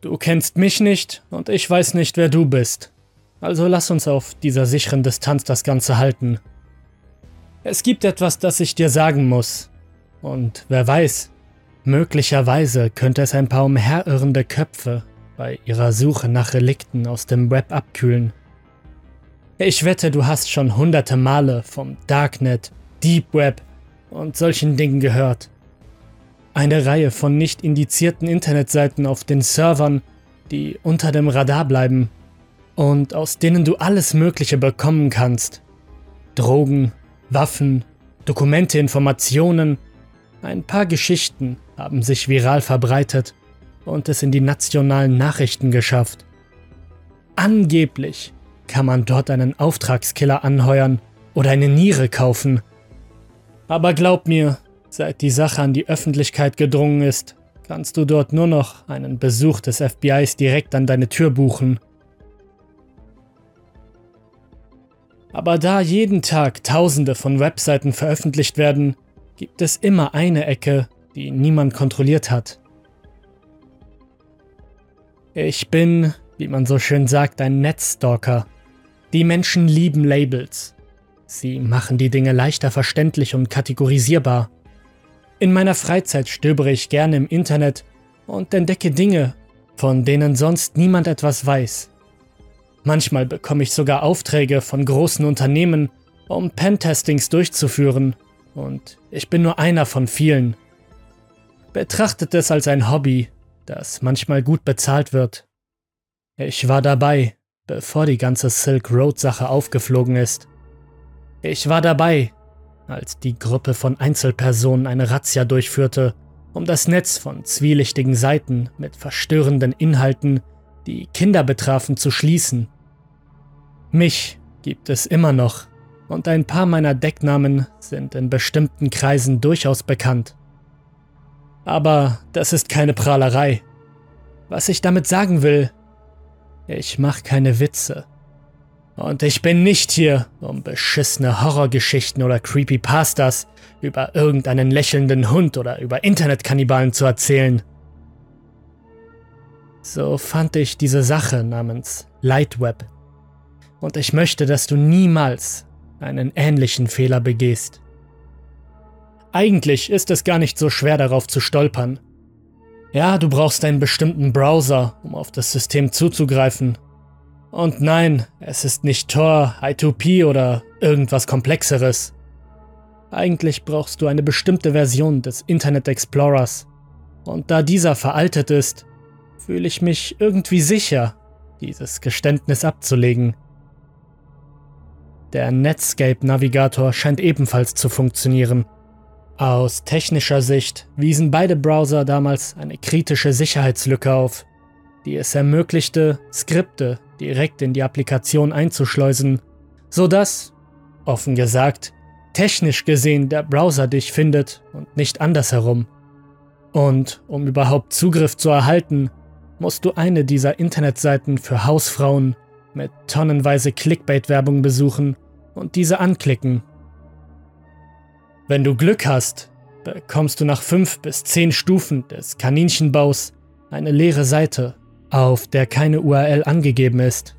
Du kennst mich nicht und ich weiß nicht, wer du bist. Also lass uns auf dieser sicheren Distanz das Ganze halten. Es gibt etwas, das ich dir sagen muss. Und wer weiß, möglicherweise könnte es ein paar umherirrende Köpfe bei ihrer Suche nach Relikten aus dem Web abkühlen. Ich wette, du hast schon hunderte Male vom Darknet, Deep Web und solchen Dingen gehört. Eine Reihe von nicht indizierten Internetseiten auf den Servern, die unter dem Radar bleiben und aus denen du alles Mögliche bekommen kannst. Drogen, Waffen, Dokumente, Informationen, ein paar Geschichten haben sich viral verbreitet und es in die nationalen Nachrichten geschafft. Angeblich kann man dort einen Auftragskiller anheuern oder eine Niere kaufen. Aber glaub mir, seit die Sache an die Öffentlichkeit gedrungen ist, kannst du dort nur noch einen Besuch des FBIs direkt an deine Tür buchen. Aber da jeden Tag Tausende von Webseiten veröffentlicht werden, gibt es immer eine Ecke, die niemand kontrolliert hat. Ich bin, wie man so schön sagt, ein Netzstalker. Die Menschen lieben Labels. Sie machen die Dinge leichter verständlich und kategorisierbar. In meiner Freizeit stöbere ich gerne im Internet und entdecke Dinge, von denen sonst niemand etwas weiß. Manchmal bekomme ich sogar Aufträge von großen Unternehmen, um Pentestings durchzuführen, und ich bin nur einer von vielen. Betrachtet es als ein Hobby, das manchmal gut bezahlt wird. Ich war dabei, bevor die ganze Silk Road Sache aufgeflogen ist. Ich war dabei, als die Gruppe von Einzelpersonen eine Razzia durchführte, um das Netz von zwielichtigen Seiten mit verstörenden Inhalten, die Kinder betrafen, zu schließen. Mich gibt es immer noch und ein paar meiner Decknamen sind in bestimmten Kreisen durchaus bekannt. Aber das ist keine Prahlerei. Was ich damit sagen will, ich mache keine Witze. Und ich bin nicht hier, um beschissene Horrorgeschichten oder Creepypastas über irgendeinen lächelnden Hund oder über Internetkannibalen zu erzählen. So fand ich diese Sache namens Lightweb. Und ich möchte, dass du niemals einen ähnlichen Fehler begehst. Eigentlich ist es gar nicht so schwer darauf zu stolpern. Ja, du brauchst einen bestimmten Browser, um auf das System zuzugreifen und nein, es ist nicht Tor, I2P oder irgendwas Komplexeres. Eigentlich brauchst du eine bestimmte Version des Internet Explorers. Und da dieser veraltet ist, fühle ich mich irgendwie sicher, dieses Geständnis abzulegen. Der Netscape-Navigator scheint ebenfalls zu funktionieren. Aus technischer Sicht wiesen beide Browser damals eine kritische Sicherheitslücke auf, die es ermöglichte, Skripte direkt in die Applikation einzuschleusen, sodass, offen gesagt, technisch gesehen der Browser dich findet und nicht andersherum. Und um überhaupt Zugriff zu erhalten, musst du eine dieser Internetseiten für Hausfrauen mit tonnenweise Clickbait-Werbung besuchen und diese anklicken. Wenn du Glück hast, bekommst du nach fünf bis zehn Stufen des Kaninchenbaus eine leere Seite auf der keine URL angegeben ist.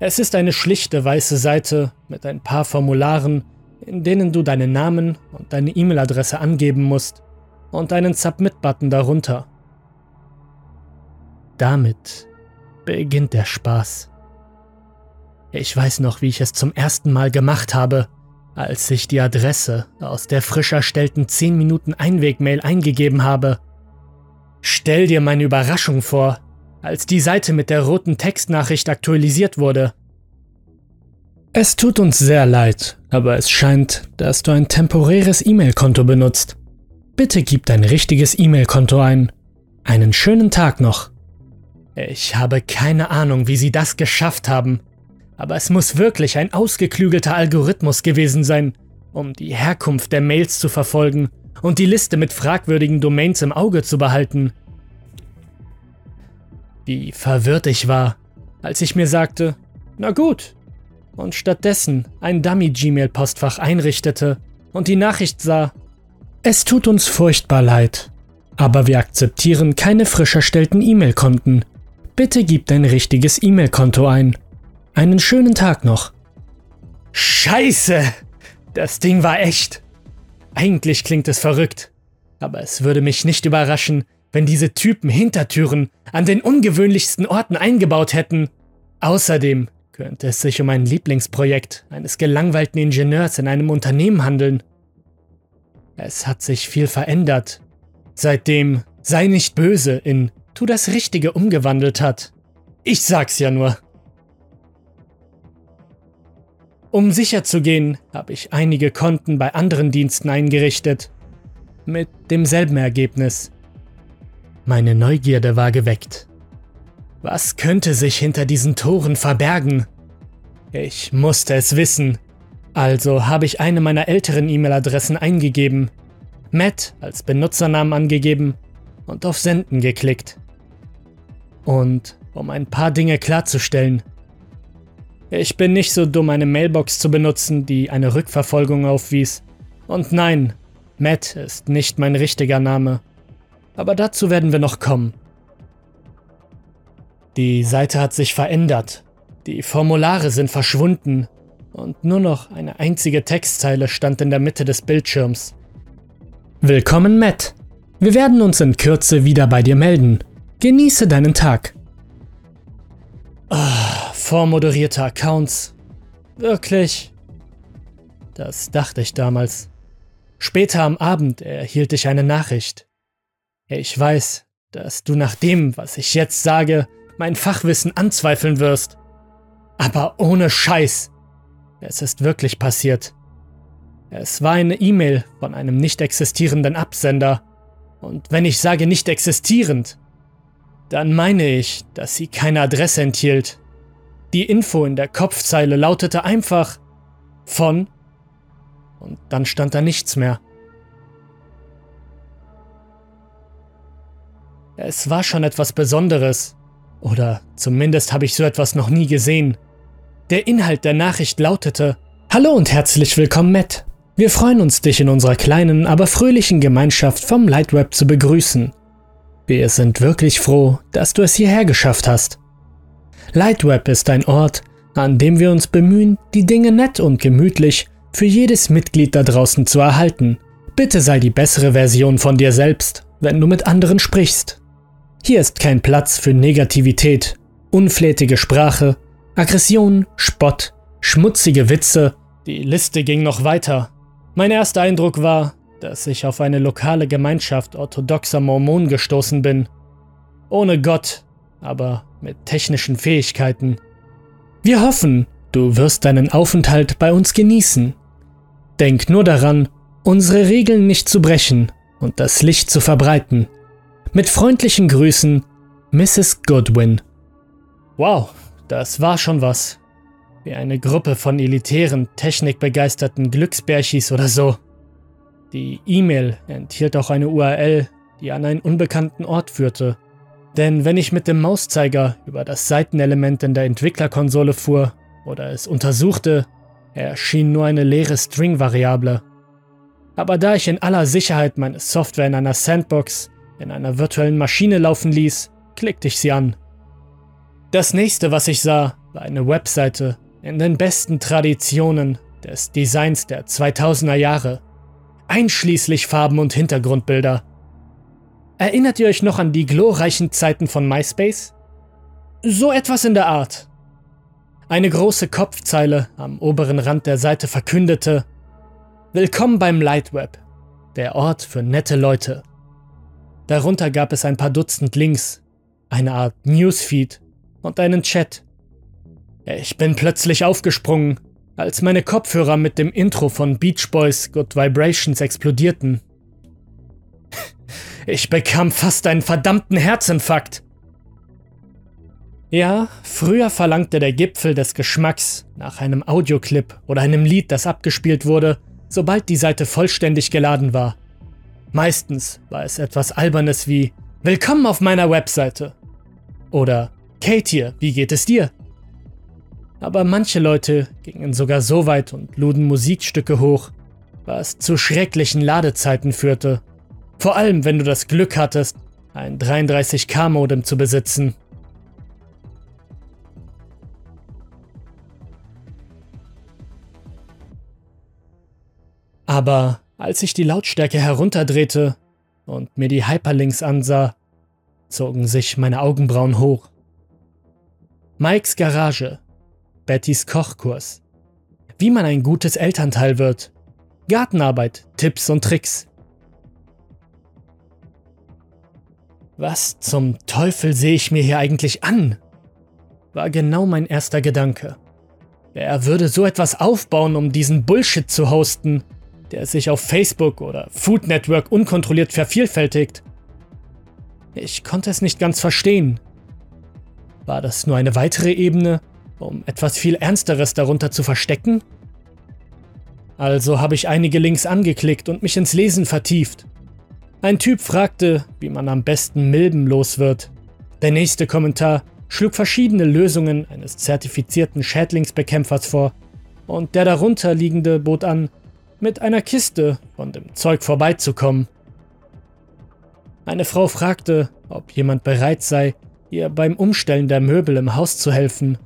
Es ist eine schlichte weiße Seite mit ein paar Formularen, in denen du deinen Namen und deine E-Mail-Adresse angeben musst und einen Submit-Button darunter. Damit beginnt der Spaß. Ich weiß noch, wie ich es zum ersten Mal gemacht habe, als ich die Adresse aus der frisch erstellten 10 Minuten Einweg-Mail eingegeben habe Stell dir meine Überraschung vor, als die Seite mit der roten Textnachricht aktualisiert wurde. Es tut uns sehr leid, aber es scheint, dass du ein temporäres E-Mail-Konto benutzt. Bitte gib dein richtiges E-Mail-Konto ein. Einen schönen Tag noch. Ich habe keine Ahnung, wie sie das geschafft haben, aber es muss wirklich ein ausgeklügelter Algorithmus gewesen sein, um die Herkunft der Mails zu verfolgen und die Liste mit fragwürdigen Domains im Auge zu behalten. Wie verwirrt ich war, als ich mir sagte, na gut, und stattdessen ein Dummy-Gmail-Postfach einrichtete und die Nachricht sah, es tut uns furchtbar leid, Aber wir akzeptieren keine frisch erstellten E-Mail-Konten. Bitte gib dein richtiges E-Mail-Konto ein. Einen schönen Tag noch. Scheiße! Das Ding war echt. Eigentlich klingt es verrückt. Aber es würde mich nicht überraschen, wenn diese Typen Hintertüren an den ungewöhnlichsten Orten eingebaut hätten. Außerdem könnte es sich um ein Lieblingsprojekt eines gelangweilten Ingenieurs in einem Unternehmen handeln. Es hat sich viel verändert, seitdem Sei nicht böse in Tu das Richtige umgewandelt hat. Ich sag's ja nur. Um sicher zu gehen, habe ich einige Konten bei anderen Diensten eingerichtet. Mit demselben Ergebnis. Meine Neugierde war geweckt. Was könnte sich hinter diesen Toren verbergen? Ich musste es wissen. Also habe ich eine meiner älteren E-Mail-Adressen eingegeben, Matt als Benutzernamen angegeben und auf Senden geklickt. Und um ein paar Dinge klarzustellen. Ich bin nicht so dumm, eine Mailbox zu benutzen, die eine Rückverfolgung aufwies. Und nein, Matt ist nicht mein richtiger Name. Aber dazu werden wir noch kommen. Die Seite hat sich verändert. Die Formulare sind verschwunden und nur noch eine einzige Textzeile stand in der Mitte des Bildschirms. Willkommen, Matt. Wir werden uns in Kürze wieder bei dir melden. Genieße deinen Tag. Ah, vormoderierte Accounts. Wirklich? Das dachte ich damals. Später am Abend erhielt ich eine Nachricht. Ich weiß, dass du nach dem, was ich jetzt sage, mein Fachwissen anzweifeln wirst. Aber ohne Scheiß. Es ist wirklich passiert. Es war eine E-Mail von einem nicht existierenden Absender. Und wenn ich sage nicht existierend, dann meine ich, dass sie keine Adresse enthielt. Die Info in der Kopfzeile lautete einfach von und dann stand da nichts mehr. Es war schon etwas Besonderes, oder zumindest habe ich so etwas noch nie gesehen. Der Inhalt der Nachricht lautete Hallo und herzlich willkommen, Matt. Wir freuen uns, dich in unserer kleinen, aber fröhlichen Gemeinschaft vom Lightweb zu begrüßen. Wir sind wirklich froh, dass du es hierher geschafft hast. Lightweb ist ein Ort, an dem wir uns bemühen, die Dinge nett und gemütlich für jedes Mitglied da draußen zu erhalten. Bitte sei die bessere Version von dir selbst, wenn du mit anderen sprichst. Hier ist kein Platz für Negativität, unflätige Sprache, Aggression, Spott, schmutzige Witze. Die Liste ging noch weiter. Mein erster Eindruck war, dass ich auf eine lokale Gemeinschaft orthodoxer Mormonen gestoßen bin. Ohne Gott, aber mit technischen Fähigkeiten. Wir hoffen, du wirst deinen Aufenthalt bei uns genießen. Denk nur daran, unsere Regeln nicht zu brechen und das Licht zu verbreiten. Mit freundlichen Grüßen, Mrs. Goodwin. Wow, das war schon was. Wie eine Gruppe von elitären, technikbegeisterten Glücksbärchis oder so. Die E-Mail enthielt auch eine URL, die an einen unbekannten Ort führte. Denn wenn ich mit dem Mauszeiger über das Seitenelement in der Entwicklerkonsole fuhr oder es untersuchte, erschien nur eine leere String-Variable. Aber da ich in aller Sicherheit meine Software in einer Sandbox, in einer virtuellen Maschine laufen ließ, klickte ich sie an. Das nächste, was ich sah, war eine Webseite, in den besten Traditionen des Designs der 2000er Jahre, einschließlich Farben und Hintergrundbilder. Erinnert ihr euch noch an die glorreichen Zeiten von MySpace? So etwas in der Art. Eine große Kopfzeile am oberen Rand der Seite verkündete Willkommen beim Lightweb, der Ort für nette Leute. Darunter gab es ein paar Dutzend Links, eine Art Newsfeed und einen Chat, ich bin plötzlich aufgesprungen, als meine Kopfhörer mit dem Intro von Beach Boys Good Vibrations explodierten. Ich bekam fast einen verdammten Herzinfarkt. Ja, früher verlangte der Gipfel des Geschmacks nach einem Audioclip oder einem Lied, das abgespielt wurde, sobald die Seite vollständig geladen war. Meistens war es etwas Albernes wie Willkommen auf meiner Webseite oder Kate hier, wie geht es dir? Aber manche Leute gingen sogar so weit und luden Musikstücke hoch, was zu schrecklichen Ladezeiten führte. Vor allem, wenn du das Glück hattest, ein 33K-Modem zu besitzen. Aber als ich die Lautstärke herunterdrehte und mir die Hyperlinks ansah, zogen sich meine Augenbrauen hoch. Mikes Garage, Bettys Kochkurs, wie man ein gutes Elternteil wird, Gartenarbeit, Tipps und Tricks. Was zum Teufel sehe ich mir hier eigentlich an? war genau mein erster Gedanke. Wer würde so etwas aufbauen, um diesen Bullshit zu hosten, der sich auf Facebook oder Food Network unkontrolliert vervielfältigt? Ich konnte es nicht ganz verstehen. War das nur eine weitere Ebene, um etwas viel Ernsteres darunter zu verstecken? Also habe ich einige Links angeklickt und mich ins Lesen vertieft. Ein Typ fragte, wie man am besten Milben los wird. Der nächste Kommentar schlug verschiedene Lösungen eines zertifizierten Schädlingsbekämpfers vor, und der darunter liegende bot an, mit einer Kiste von dem Zeug vorbeizukommen. Eine Frau fragte, ob jemand bereit sei, ihr beim Umstellen der Möbel im Haus zu helfen,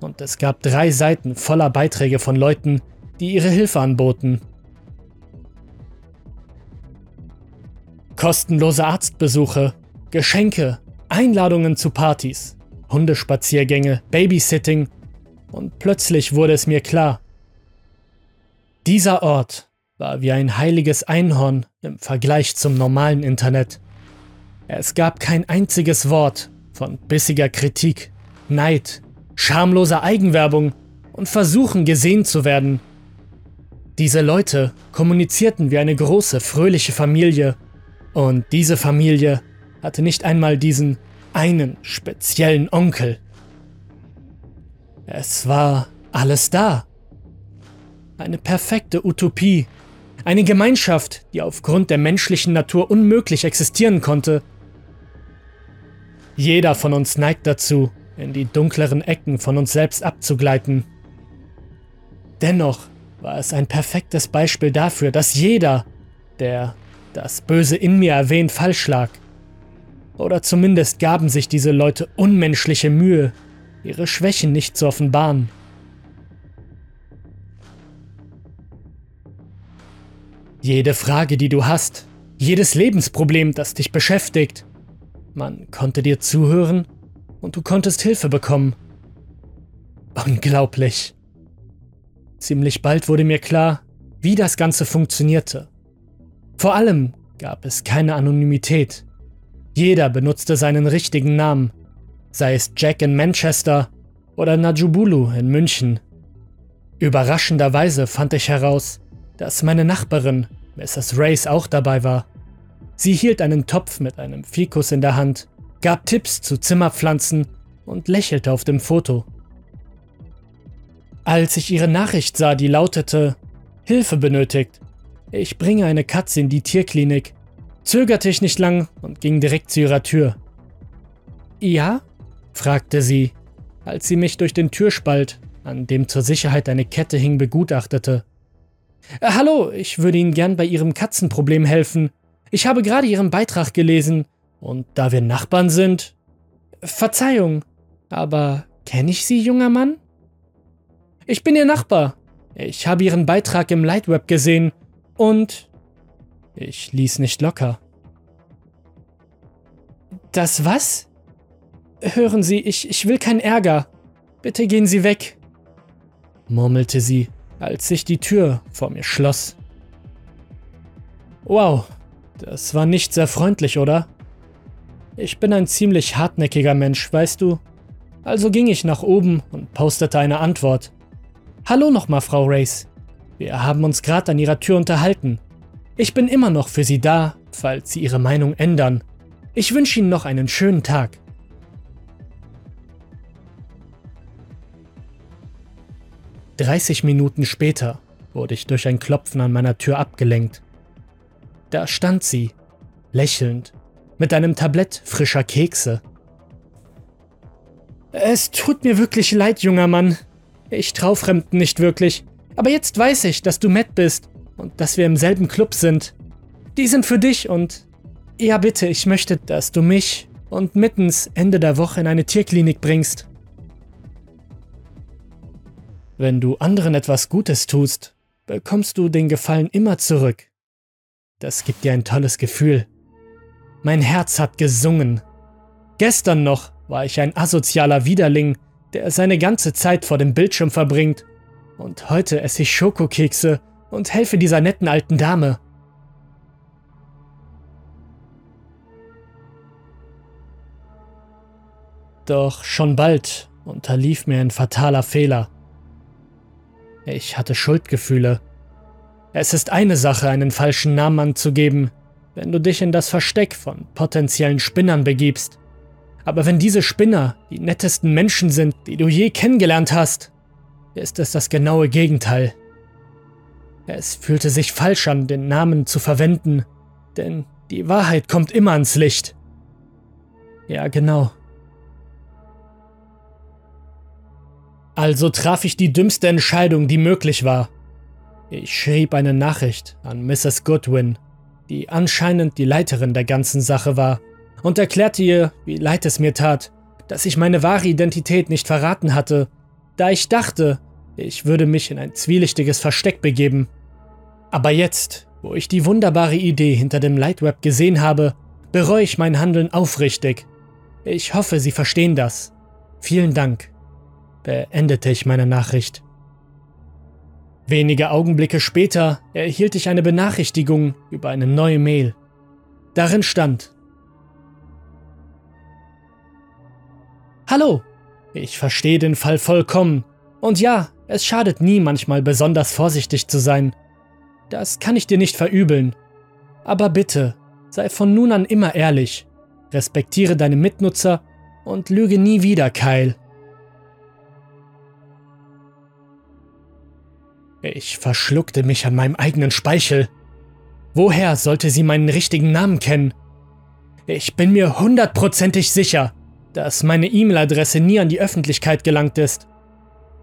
und es gab drei Seiten voller Beiträge von Leuten, die ihre Hilfe anboten. Kostenlose Arztbesuche, Geschenke, Einladungen zu Partys, Hundespaziergänge, Babysitting und plötzlich wurde es mir klar. Dieser Ort war wie ein heiliges Einhorn im Vergleich zum normalen Internet. Es gab kein einziges Wort von bissiger Kritik, Neid, schamloser Eigenwerbung und Versuchen gesehen zu werden diese Leute kommunizierten wie eine große, fröhliche Familie. Und diese Familie hatte nicht einmal diesen einen speziellen Onkel. Es war alles da. Eine perfekte Utopie. Eine Gemeinschaft, die aufgrund der menschlichen Natur unmöglich existieren konnte. Jeder von uns neigt dazu, in die dunkleren Ecken von uns selbst abzugleiten. Dennoch war es ein perfektes Beispiel dafür, dass jeder, der das Böse in mir erwähnt, falsch lag. Oder zumindest gaben sich diese Leute unmenschliche Mühe, ihre Schwächen nicht zu offenbaren. Jede Frage, die du hast, jedes Lebensproblem, das dich beschäftigt, man konnte dir zuhören und du konntest Hilfe bekommen. Unglaublich. Ziemlich bald wurde mir klar, wie das Ganze funktionierte. Vor allem gab es keine Anonymität. Jeder benutzte seinen richtigen Namen, sei es Jack in Manchester oder Najubulu in München. Überraschenderweise fand ich heraus, dass meine Nachbarin, Mrs. Race, auch dabei war. Sie hielt einen Topf mit einem Fikus in der Hand, gab Tipps zu Zimmerpflanzen und lächelte auf dem Foto. Als ich ihre Nachricht sah, die lautete Hilfe benötigt. Ich bringe eine Katze in die Tierklinik, zögerte ich nicht lang und ging direkt zu ihrer Tür. Ja? fragte sie, als sie mich durch den Türspalt, an dem zur Sicherheit eine Kette hing, begutachtete. Äh, hallo, ich würde Ihnen gern bei Ihrem Katzenproblem helfen. Ich habe gerade Ihren Beitrag gelesen, und da wir Nachbarn sind. Verzeihung, aber kenne ich Sie, junger Mann? Ich bin Ihr Nachbar. Ich habe Ihren Beitrag im Lightweb gesehen und ich ließ nicht locker. Das was? Hören Sie, ich, ich will keinen Ärger. Bitte gehen Sie weg, murmelte sie, als sich die Tür vor mir schloss. Wow, das war nicht sehr freundlich, oder? Ich bin ein ziemlich hartnäckiger Mensch, weißt du? Also ging ich nach oben und postete eine Antwort. Hallo nochmal, Frau Race. Wir haben uns gerade an Ihrer Tür unterhalten. Ich bin immer noch für Sie da, falls Sie Ihre Meinung ändern. Ich wünsche Ihnen noch einen schönen Tag. Dreißig Minuten später wurde ich durch ein Klopfen an meiner Tür abgelenkt. Da stand sie, lächelnd, mit einem Tablett frischer Kekse. Es tut mir wirklich leid, junger Mann, ich trau Fremden nicht wirklich. Aber jetzt weiß ich, dass du Matt bist und dass wir im selben Club sind. Die sind für dich und ja bitte, ich möchte, dass du mich und mittens Ende der Woche in eine Tierklinik bringst. Wenn du anderen etwas Gutes tust, bekommst du den Gefallen immer zurück. Das gibt dir ein tolles Gefühl. Mein Herz hat gesungen. Gestern noch war ich ein asozialer Widerling, der seine ganze Zeit vor dem Bildschirm verbringt. Und heute esse ich Schokokekse und helfe dieser netten alten Dame. Doch schon bald unterlief mir ein fataler Fehler. Ich hatte Schuldgefühle. Es ist eine Sache, einen falschen Namen anzugeben, wenn du dich in das Versteck von potenziellen Spinnern begibst. Aber wenn diese Spinner die nettesten Menschen sind, die du je kennengelernt hast, ist es das genaue Gegenteil. Es fühlte sich falsch an, den Namen zu verwenden, denn die Wahrheit kommt immer ans Licht. Ja, genau. Also traf ich die dümmste Entscheidung, die möglich war. Ich schrieb eine Nachricht an Mrs. Goodwin, die anscheinend die Leiterin der ganzen Sache war, und erklärte ihr, wie leid es mir tat, dass ich meine wahre Identität nicht verraten hatte, da ich dachte, ich würde mich in ein zwielichtiges Versteck begeben. Aber jetzt, wo ich die wunderbare Idee hinter dem Lightweb gesehen habe, bereue ich mein Handeln aufrichtig. Ich hoffe, Sie verstehen das. Vielen Dank beendete ich meine Nachricht. Wenige Augenblicke später erhielt ich eine Benachrichtigung über eine neue Mail. Darin stand Hallo, ich verstehe den Fall vollkommen. Und ja, es schadet nie manchmal besonders vorsichtig zu sein. Das kann ich dir nicht verübeln. Aber bitte, sei von nun an immer ehrlich, respektiere deine Mitnutzer und lüge nie wieder, Kyle. Ich verschluckte mich an meinem eigenen Speichel. Woher sollte sie meinen richtigen Namen kennen? Ich bin mir hundertprozentig sicher, dass meine E-Mail-Adresse nie an die Öffentlichkeit gelangt ist.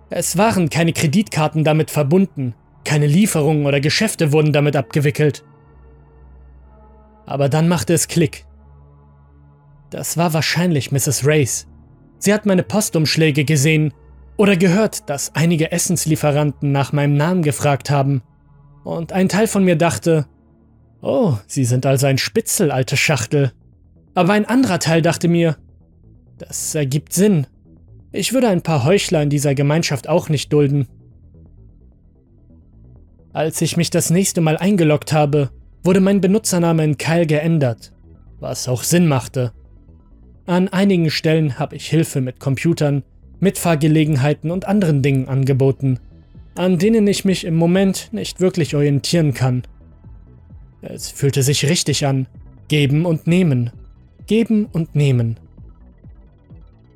Es waren keine Kreditkarten damit verbunden, keine Lieferungen oder Geschäfte wurden damit abgewickelt. Aber dann machte es Klick. Das war wahrscheinlich Mrs. Race. Sie hat meine Postumschläge gesehen oder gehört, dass einige Essenslieferanten nach meinem Namen gefragt haben. Und ein Teil von mir dachte, oh, Sie sind also ein Spitzel, alte Schachtel. Aber ein anderer Teil dachte mir, das ergibt Sinn. Ich würde ein paar Heuchler in dieser Gemeinschaft auch nicht dulden. Als ich mich das nächste Mal eingeloggt habe, wurde mein Benutzername in Kyle geändert, was auch Sinn machte. An einigen Stellen habe ich Hilfe mit Computern, Mitfahrgelegenheiten und anderen Dingen angeboten, an denen ich mich im Moment nicht wirklich orientieren kann. Es fühlte sich richtig an. Geben und nehmen. Geben und nehmen.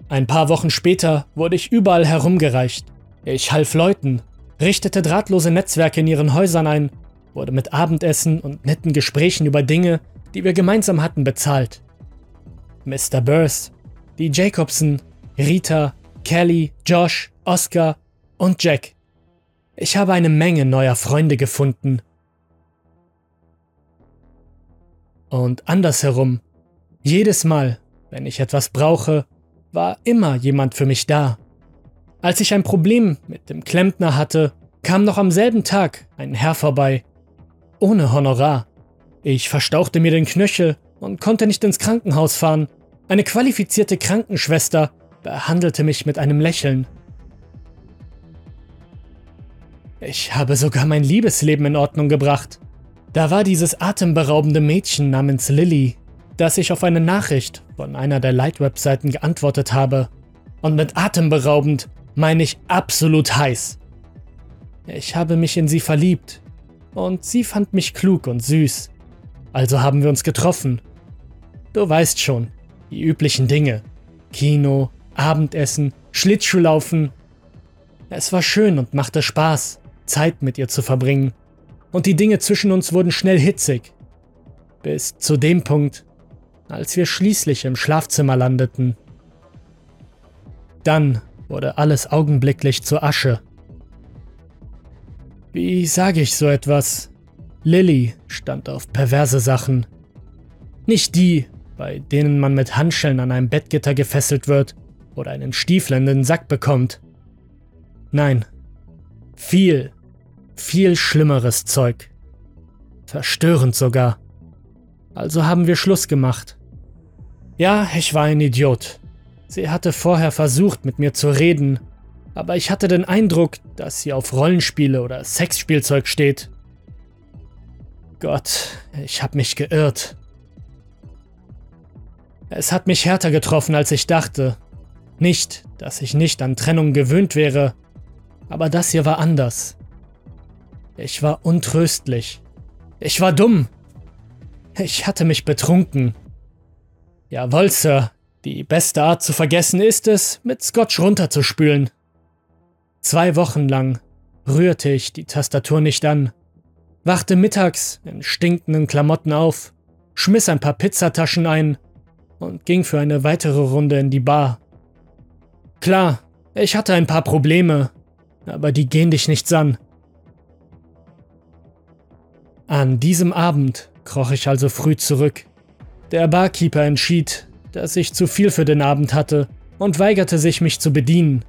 Ein paar Wochen später wurde ich überall herumgereicht. Ich half Leuten, richtete drahtlose Netzwerke in ihren Häusern ein, wurde mit Abendessen und netten Gesprächen über Dinge, die wir gemeinsam hatten, bezahlt. Mr. Burrs, die Jacobson, Rita, Kelly, Josh, Oscar und Jack. Ich habe eine Menge neuer Freunde gefunden. Und andersherum, jedes Mal, wenn ich etwas brauche, war immer jemand für mich da. Als ich ein Problem mit dem Klempner hatte, kam noch am selben Tag ein Herr vorbei. Ohne Honorar. Ich verstauchte mir den Knöchel und konnte nicht ins Krankenhaus fahren. Eine qualifizierte Krankenschwester behandelte mich mit einem Lächeln. Ich habe sogar mein Liebesleben in Ordnung gebracht. Da war dieses atemberaubende Mädchen namens Lilly, das ich auf eine Nachricht von einer der Light-Webseiten geantwortet habe. Und mit atemberaubend meine ich absolut heiß. Ich habe mich in sie verliebt und sie fand mich klug und süß. Also haben wir uns getroffen. Du weißt schon, die üblichen Dinge. Kino, Abendessen, Schlittschuhlaufen. Es war schön und machte Spaß, Zeit mit ihr zu verbringen. Und die Dinge zwischen uns wurden schnell hitzig. Bis zu dem Punkt, als wir schließlich im Schlafzimmer landeten. Dann wurde alles augenblicklich zur Asche. Wie sage ich so etwas? Lilly stand auf perverse Sachen. Nicht die, bei denen man mit Handschellen an einem Bettgitter gefesselt wird oder einen Stiefel in den Sack bekommt. Nein, viel, viel schlimmeres Zeug. Verstörend sogar. Also haben wir Schluss gemacht. Ja, ich war ein Idiot. Sie hatte vorher versucht, mit mir zu reden, aber ich hatte den Eindruck, dass sie auf Rollenspiele oder Sexspielzeug steht. Gott, ich hab mich geirrt. Es hat mich härter getroffen, als ich dachte. Nicht, dass ich nicht an Trennung gewöhnt wäre, aber das hier war anders. Ich war untröstlich. Ich war dumm. Ich hatte mich betrunken. Jawohl, Sir. Die beste Art zu vergessen ist es, mit Scotch runterzuspülen. Zwei Wochen lang rührte ich die Tastatur nicht an, wachte mittags in stinkenden Klamotten auf, schmiss ein paar Pizzataschen ein und ging für eine weitere Runde in die Bar. Klar, ich hatte ein paar Probleme, aber die gehen dich nichts an. An diesem Abend kroch ich also früh zurück. Der Barkeeper entschied, dass ich zu viel für den Abend hatte und weigerte sich, mich zu bedienen.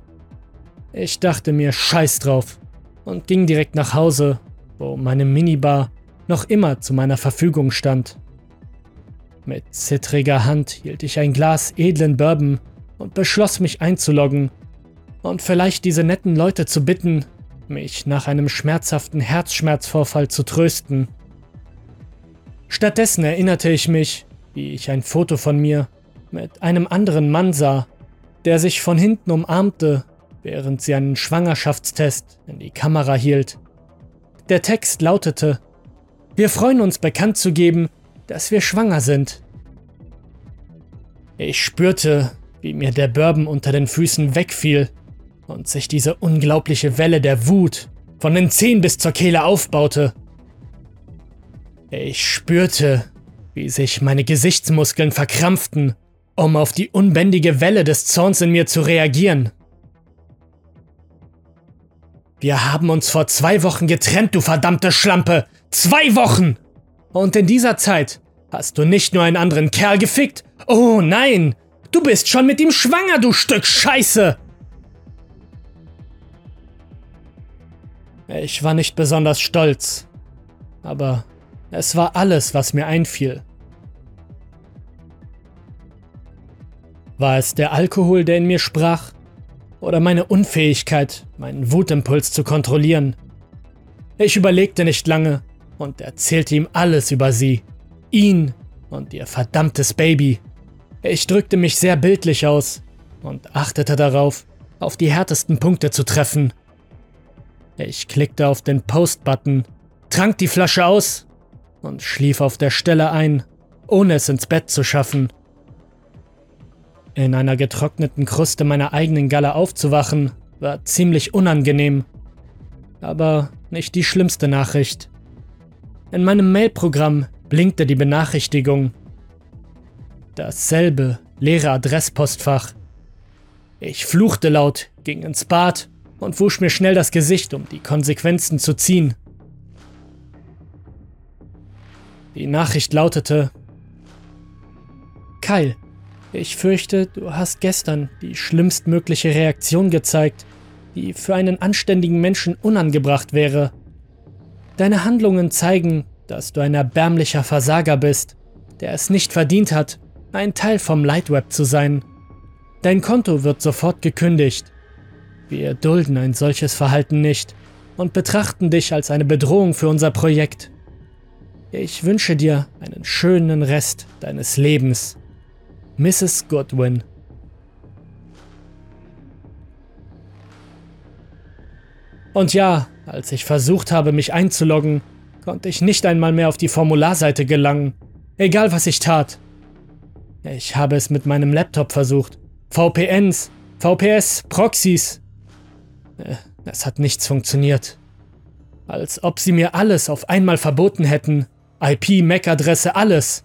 Ich dachte mir Scheiß drauf und ging direkt nach Hause, wo meine Minibar noch immer zu meiner Verfügung stand. Mit zittriger Hand hielt ich ein Glas edlen Bourbon und beschloss mich einzuloggen und vielleicht diese netten Leute zu bitten, mich nach einem schmerzhaften Herzschmerzvorfall zu trösten. Stattdessen erinnerte ich mich, wie ich ein Foto von mir mit einem anderen Mann sah, der sich von hinten umarmte, während sie einen Schwangerschaftstest in die Kamera hielt. Der Text lautete, wir freuen uns bekannt zu geben, dass wir schwanger sind. Ich spürte, wie mir der Bourbon unter den Füßen wegfiel und sich diese unglaubliche Welle der Wut von den Zehen bis zur Kehle aufbaute. Ich spürte, wie sich meine Gesichtsmuskeln verkrampften, um auf die unbändige Welle des Zorns in mir zu reagieren. Wir haben uns vor zwei Wochen getrennt, du verdammte Schlampe! Zwei Wochen! Und in dieser Zeit hast du nicht nur einen anderen Kerl gefickt. Oh nein! Du bist schon mit ihm schwanger, du Stück Scheiße! Ich war nicht besonders stolz, aber es war alles, was mir einfiel. War es der Alkohol, der in mir sprach? Oder meine Unfähigkeit, meinen Wutimpuls zu kontrollieren? Ich überlegte nicht lange und erzählte ihm alles über sie, ihn und ihr verdammtes Baby. Ich drückte mich sehr bildlich aus und achtete darauf, auf die härtesten Punkte zu treffen. Ich klickte auf den Post-Button, trank die Flasche aus und schlief auf der Stelle ein, ohne es ins Bett zu schaffen. In einer getrockneten Kruste meiner eigenen Galle aufzuwachen, war ziemlich unangenehm. Aber nicht die schlimmste Nachricht. In meinem Mailprogramm blinkte die Benachrichtigung. Dasselbe leere Adresspostfach. Ich fluchte laut, ging ins Bad und wusch mir schnell das Gesicht, um die Konsequenzen zu ziehen. Die Nachricht lautete Kyle, ich fürchte, du hast gestern die schlimmstmögliche Reaktion gezeigt, die für einen anständigen Menschen unangebracht wäre. Deine Handlungen zeigen, dass du ein erbärmlicher Versager bist, der es nicht verdient hat, ein Teil vom Lightweb zu sein. Dein Konto wird sofort gekündigt. Wir dulden ein solches Verhalten nicht und betrachten dich als eine Bedrohung für unser Projekt. Ich wünsche dir einen schönen Rest deines Lebens. Mrs. Goodwin. Und ja, als ich versucht habe, mich einzuloggen, konnte ich nicht einmal mehr auf die Formularseite gelangen, egal was ich tat. Ich habe es mit meinem Laptop versucht. VPNs, VPS, Proxys. Äh, es hat nichts funktioniert. Als ob sie mir alles auf einmal verboten hätten. IP, MAC-Adresse, alles.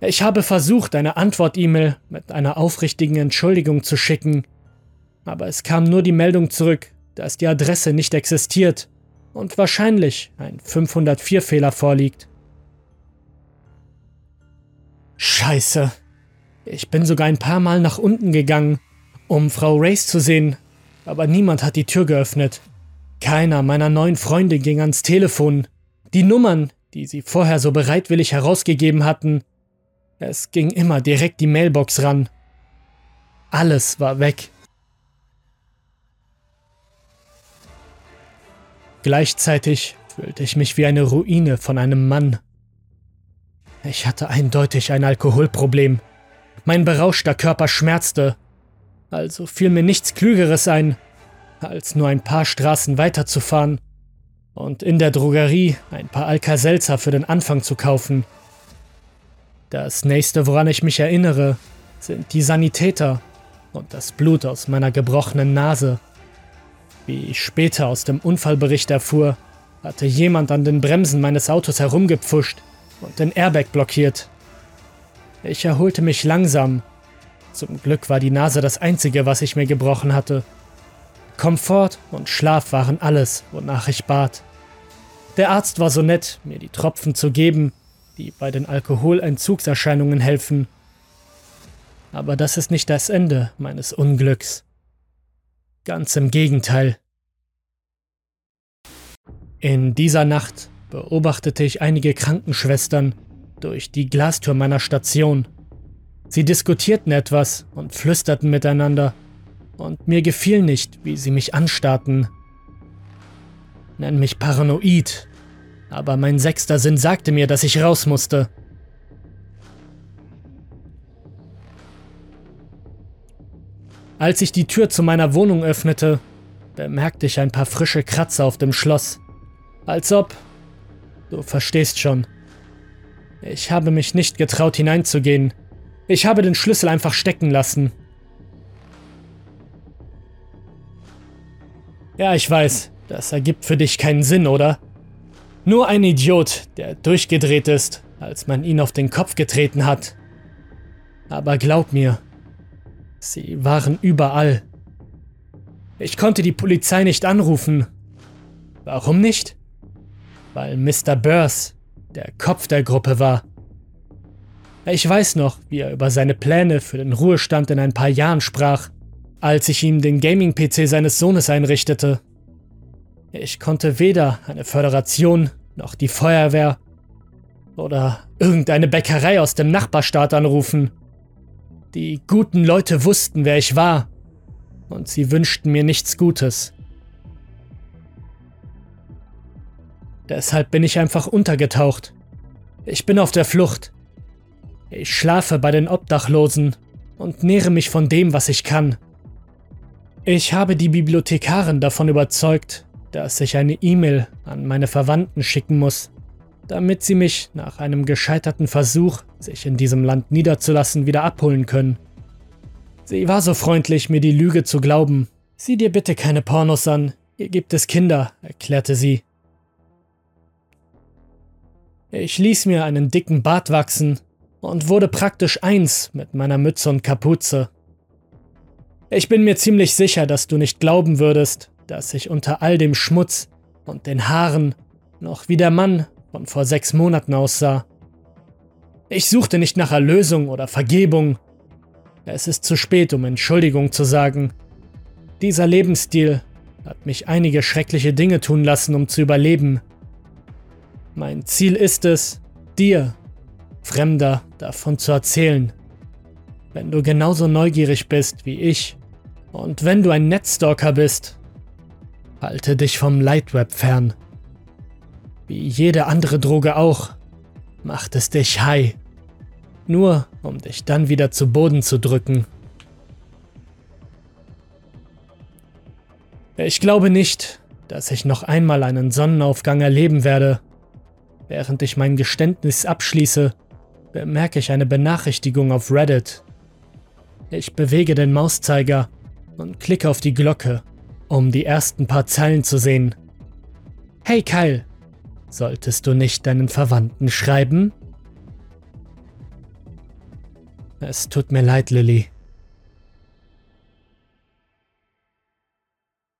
Ich habe versucht, eine Antwort-E-Mail mit einer aufrichtigen Entschuldigung zu schicken, aber es kam nur die Meldung zurück, dass die Adresse nicht existiert und wahrscheinlich ein 504-Fehler vorliegt. Scheiße. Ich bin sogar ein paar Mal nach unten gegangen, um Frau Race zu sehen, aber niemand hat die Tür geöffnet. Keiner meiner neuen Freunde ging ans Telefon. Die Nummern, die sie vorher so bereitwillig herausgegeben hatten, es ging immer direkt die Mailbox ran. Alles war weg. Gleichzeitig fühlte ich mich wie eine Ruine von einem Mann. Ich hatte eindeutig ein Alkoholproblem. Mein berauschter Körper schmerzte. Also fiel mir nichts Klügeres ein, als nur ein paar Straßen weiterzufahren und in der Drogerie ein paar Alka-Seltzer für den Anfang zu kaufen. Das nächste, woran ich mich erinnere, sind die Sanitäter und das Blut aus meiner gebrochenen Nase. Wie ich später aus dem Unfallbericht erfuhr, hatte jemand an den Bremsen meines Autos herumgepfuscht und den Airbag blockiert. Ich erholte mich langsam. Zum Glück war die Nase das Einzige, was ich mir gebrochen hatte. Komfort und Schlaf waren alles, wonach ich bat. Der Arzt war so nett, mir die Tropfen zu geben, die bei den Alkoholentzugserscheinungen helfen. Aber das ist nicht das Ende meines Unglücks. Ganz im Gegenteil. In dieser Nacht beobachtete ich einige Krankenschwestern durch die Glastür meiner Station. Sie diskutierten etwas und flüsterten miteinander, und mir gefiel nicht, wie sie mich anstarrten. Nenn mich paranoid, aber mein sechster Sinn sagte mir, dass ich raus musste. Als ich die Tür zu meiner Wohnung öffnete, bemerkte ich ein paar frische Kratzer auf dem Schloss. Als ob... Du verstehst schon. Ich habe mich nicht getraut hineinzugehen. Ich habe den Schlüssel einfach stecken lassen. Ja, ich weiß, das ergibt für dich keinen Sinn, oder? Nur ein Idiot, der durchgedreht ist, als man ihn auf den Kopf getreten hat. Aber glaub mir, sie waren überall. Ich konnte die Polizei nicht anrufen. Warum nicht? Weil Mr. Burrs der Kopf der Gruppe war. Ich weiß noch, wie er über seine Pläne für den Ruhestand in ein paar Jahren sprach, als ich ihm den Gaming-PC seines Sohnes einrichtete. Ich konnte weder eine Föderation noch die Feuerwehr oder irgendeine Bäckerei aus dem Nachbarstaat anrufen. Die guten Leute wussten, wer ich war, und sie wünschten mir nichts Gutes. Deshalb bin ich einfach untergetaucht. Ich bin auf der Flucht. Ich schlafe bei den Obdachlosen und nähre mich von dem, was ich kann. Ich habe die Bibliothekarin davon überzeugt, dass ich eine E-Mail an meine Verwandten schicken muss, damit sie mich nach einem gescheiterten Versuch, sich in diesem Land niederzulassen, wieder abholen können. Sie war so freundlich, mir die Lüge zu glauben. Sieh dir bitte keine Pornos an, hier gibt es Kinder, erklärte sie. Ich ließ mir einen dicken Bart wachsen und wurde praktisch eins mit meiner Mütze und Kapuze. Ich bin mir ziemlich sicher, dass du nicht glauben würdest, dass ich unter all dem Schmutz und den Haaren noch wie der Mann von vor sechs Monaten aussah. Ich suchte nicht nach Erlösung oder Vergebung. Es ist zu spät, um Entschuldigung zu sagen. Dieser Lebensstil hat mich einige schreckliche Dinge tun lassen, um zu überleben. Mein Ziel ist es, dir, Fremder, davon zu erzählen. Wenn du genauso neugierig bist wie ich und wenn du ein Netstalker bist, halte dich vom Lightweb fern. Wie jede andere Droge auch, macht es dich high. Nur um dich dann wieder zu Boden zu drücken. Ich glaube nicht, dass ich noch einmal einen Sonnenaufgang erleben werde. Während ich mein Geständnis abschließe, bemerke ich eine Benachrichtigung auf Reddit. Ich bewege den Mauszeiger und klicke auf die Glocke, um die ersten paar Zeilen zu sehen. Hey Kyle, solltest du nicht deinen Verwandten schreiben? Es tut mir leid, Lilly.